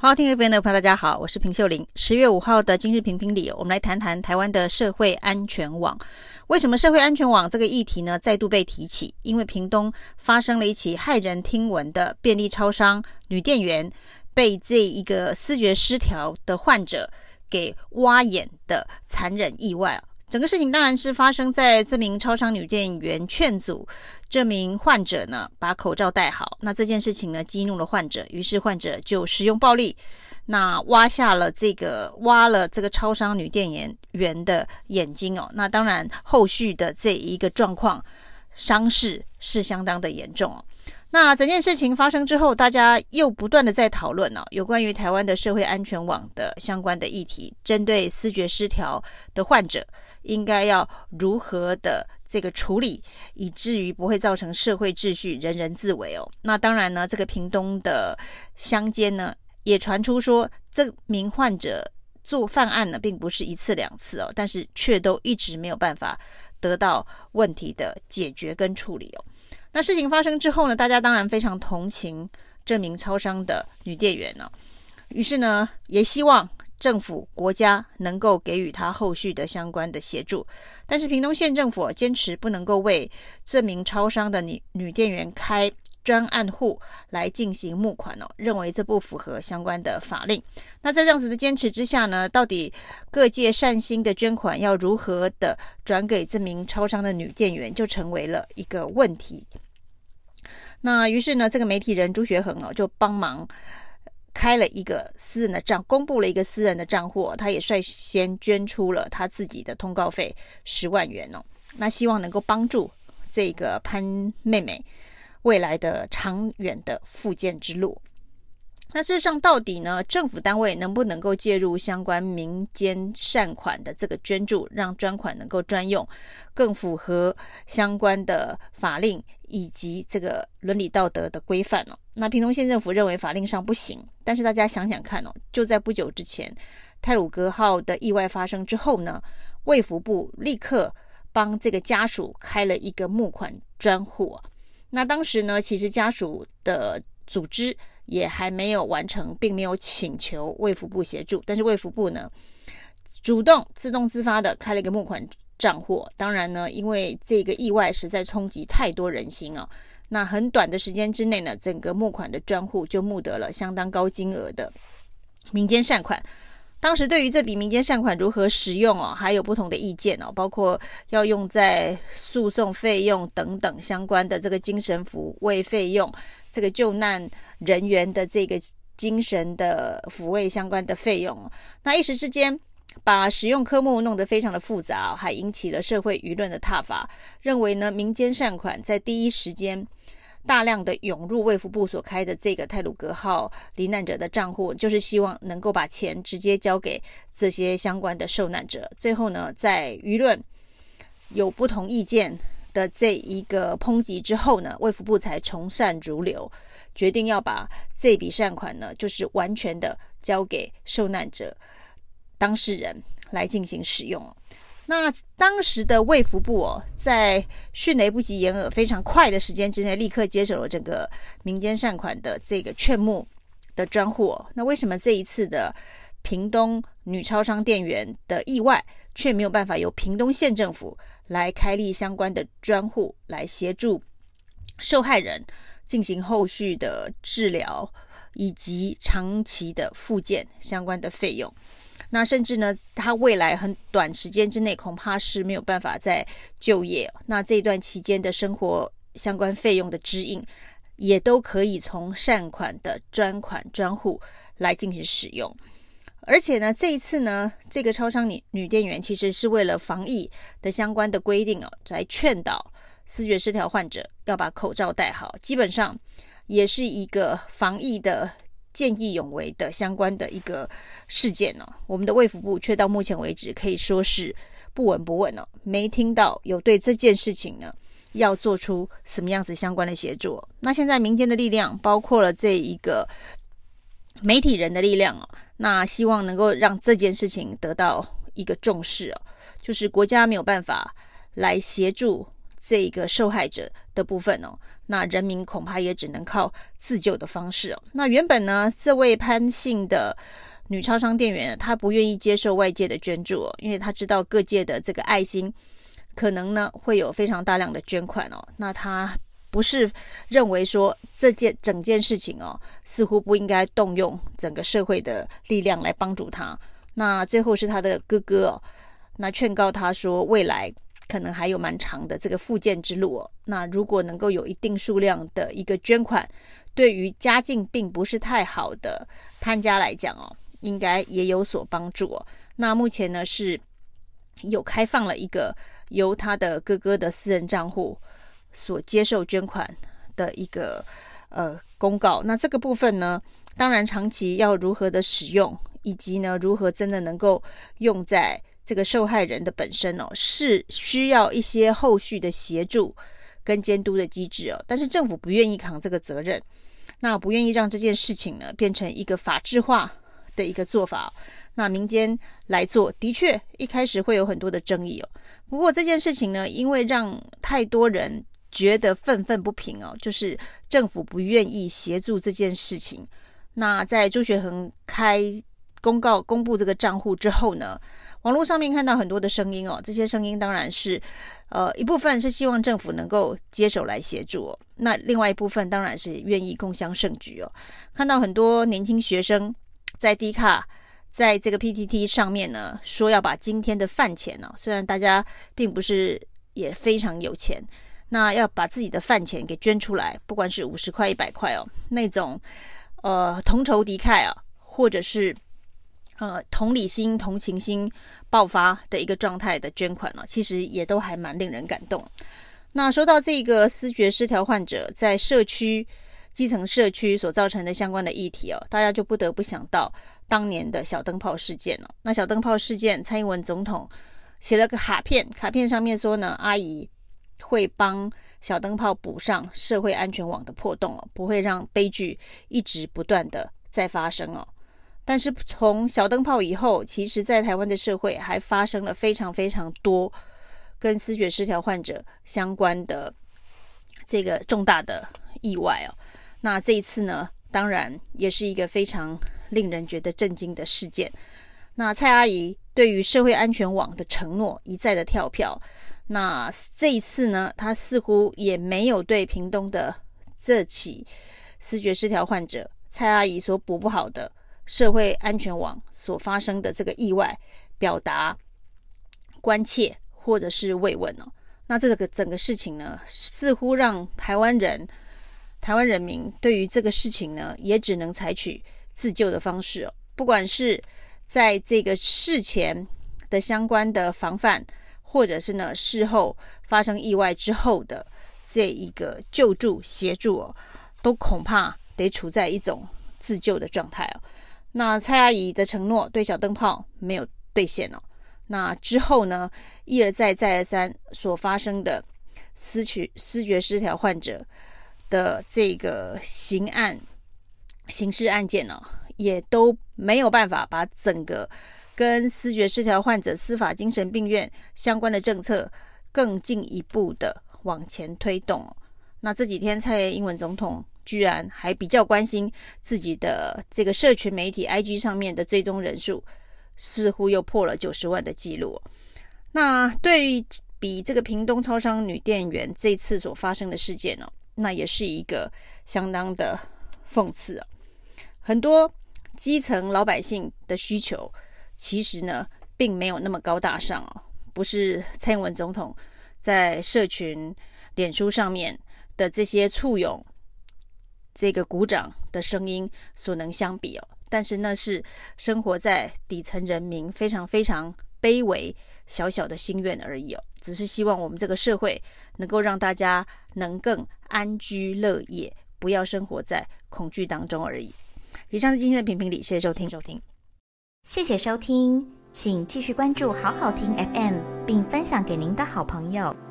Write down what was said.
好，听 FM 的朋友大家好，我是平秀玲。十月五号的今日评评理，我们来谈谈台湾的社会安全网。为什么社会安全网这个议题呢再度被提起？因为屏东发生了一起骇人听闻的便利超商女店员被这一个思觉失调的患者给挖眼的残忍意外。整个事情当然是发生在这名超商女店员劝阻这名患者呢把口罩戴好。那这件事情呢激怒了患者，于是患者就使用暴力，那挖下了这个挖了这个超商女店员员的眼睛哦。那当然后续的这一个状况伤势是相当的严重哦。那整件事情发生之后，大家又不断的在讨论呢、哦，有关于台湾的社会安全网的相关的议题，针对思觉失调的患者。应该要如何的这个处理，以至于不会造成社会秩序人人自危哦。那当然呢，这个屏东的乡间呢，也传出说，这名患者做犯案呢，并不是一次两次哦，但是却都一直没有办法得到问题的解决跟处理哦。那事情发生之后呢，大家当然非常同情这名超商的女店员呢、哦，于是呢，也希望。政府国家能够给予他后续的相关的协助，但是屏东县政府坚持不能够为这名超商的女女店员开专案户来进行募款哦，认为这不符合相关的法令。那在这样子的坚持之下呢，到底各界善心的捐款要如何的转给这名超商的女店员，就成为了一个问题。那于是呢，这个媒体人朱学恒哦就帮忙。开了一个私人的账，公布了一个私人的账户，他也率先捐出了他自己的通告费十万元哦。那希望能够帮助这个潘妹妹未来的长远的复健之路。那事实上，到底呢，政府单位能不能够介入相关民间善款的这个捐助，让专款能够专用，更符合相关的法令以及这个伦理道德的规范哦？那屏东县政府认为法令上不行，但是大家想想看哦，就在不久之前，泰鲁格号的意外发生之后呢，卫福部立刻帮这个家属开了一个募款专户。那当时呢，其实家属的组织。也还没有完成，并没有请求卫福部协助，但是卫福部呢，主动自动自发的开了一个募款账户。当然呢，因为这个意外实在冲击太多人心啊，那很短的时间之内呢，整个募款的专户就募得了相当高金额的民间善款。当时对于这笔民间善款如何使用哦，还有不同的意见哦，包括要用在诉讼费用等等相关的这个精神抚慰费用。这个救难人员的这个精神的抚慰相关的费用，那一时之间把使用科目弄得非常的复杂，还引起了社会舆论的挞伐，认为呢，民间善款在第一时间大量的涌入卫福部所开的这个泰鲁格号罹难者的账户，就是希望能够把钱直接交给这些相关的受难者。最后呢，在舆论有不同意见。的这一个抨击之后呢，卫福部才从善如流，决定要把这笔善款呢，就是完全的交给受难者当事人来进行使用。那当时的卫福部哦，在迅雷不及掩耳、非常快的时间之内，立刻接手了整个民间善款的这个劝募的专户。那为什么这一次的屏东女超商店员的意外，却没有办法由屏东县政府来开立相关的专户，来协助受害人进行后续的治疗以及长期的复健相关的费用。那甚至呢，他未来很短时间之内恐怕是没有办法再就业。那这一段期间的生活相关费用的支应，也都可以从善款的专款专户来进行使用。而且呢，这一次呢，这个超商女女店员其实是为了防疫的相关的规定哦，来劝导视觉失调患者要把口罩戴好，基本上也是一个防疫的见义勇为的相关的一个事件呢、哦。我们的卫福部却到目前为止可以说是不闻不问哦，没听到有对这件事情呢要做出什么样子相关的协助。那现在民间的力量包括了这一个。媒体人的力量哦，那希望能够让这件事情得到一个重视哦，就是国家没有办法来协助这个受害者的部分哦，那人民恐怕也只能靠自救的方式哦。那原本呢，这位潘姓的女超商店员，她不愿意接受外界的捐助哦，因为她知道各界的这个爱心可能呢会有非常大量的捐款哦。那她不是认为说这件整件事情哦，似乎不应该动用整个社会的力量来帮助她。那最后是她的哥哥哦，那劝告她说未来。可能还有蛮长的这个复健之路哦。那如果能够有一定数量的一个捐款，对于家境并不是太好的潘家来讲哦，应该也有所帮助哦。那目前呢是有开放了一个由他的哥哥的私人账户所接受捐款的一个呃公告。那这个部分呢，当然长期要如何的使用，以及呢如何真的能够用在。这个受害人的本身哦，是需要一些后续的协助跟监督的机制哦，但是政府不愿意扛这个责任，那不愿意让这件事情呢变成一个法制化的一个做法，那民间来做，的确一开始会有很多的争议哦。不过这件事情呢，因为让太多人觉得愤愤不平哦，就是政府不愿意协助这件事情。那在朱学恒开公告公布这个账户之后呢，网络上面看到很多的声音哦，这些声音当然是，呃，一部分是希望政府能够接手来协助哦，那另外一部分当然是愿意共襄盛举哦。看到很多年轻学生在 D 卡，在这个 PTT 上面呢，说要把今天的饭钱呢，虽然大家并不是也非常有钱，那要把自己的饭钱给捐出来，不管是五十块、一百块哦，那种呃同仇敌忾啊，或者是。呃，同理心、同情心爆发的一个状态的捐款呢，其实也都还蛮令人感动。那说到这个思觉失调患者在社区、基层社区所造成的相关的议题哦，大家就不得不想到当年的小灯泡事件了。那小灯泡事件，蔡英文总统写了个卡片，卡片上面说呢，阿姨会帮小灯泡补上社会安全网的破洞哦，不会让悲剧一直不断的再发生哦。但是从小灯泡以后，其实，在台湾的社会还发生了非常非常多跟思觉失调患者相关的这个重大的意外哦。那这一次呢，当然也是一个非常令人觉得震惊的事件。那蔡阿姨对于社会安全网的承诺一再的跳票，那这一次呢，她似乎也没有对屏东的这起视觉失调患者蔡阿姨所补不好的。社会安全网所发生的这个意外，表达关切或者是慰问哦。那这个整个事情呢，似乎让台湾人、台湾人民对于这个事情呢，也只能采取自救的方式哦。不管是在这个事前的相关的防范，或者是呢事后发生意外之后的这一个救助协助哦，都恐怕得处在一种自救的状态哦。那蔡阿姨的承诺对小灯泡没有兑现哦。那之后呢，一而再再而三所发生的思觉思觉失调患者的这个刑案、刑事案件呢、哦，也都没有办法把整个跟思觉失调患者司法精神病院相关的政策更进一步的往前推动。那这几天蔡英文总统。居然还比较关心自己的这个社群媒体 IG 上面的追踪人数，似乎又破了九十万的记录。那对比这个屏东超商女店员这次所发生的事件呢，那也是一个相当的讽刺啊。很多基层老百姓的需求，其实呢并没有那么高大上哦，不是蔡英文总统在社群脸书上面的这些簇拥。这个鼓掌的声音所能相比哦，但是那是生活在底层人民非常非常卑微小小的心愿而已哦，只是希望我们这个社会能够让大家能更安居乐业，不要生活在恐惧当中而已。以上是今天的评评理，谢谢收听收听，谢谢收听，请继续关注好好听 FM，并分享给您的好朋友。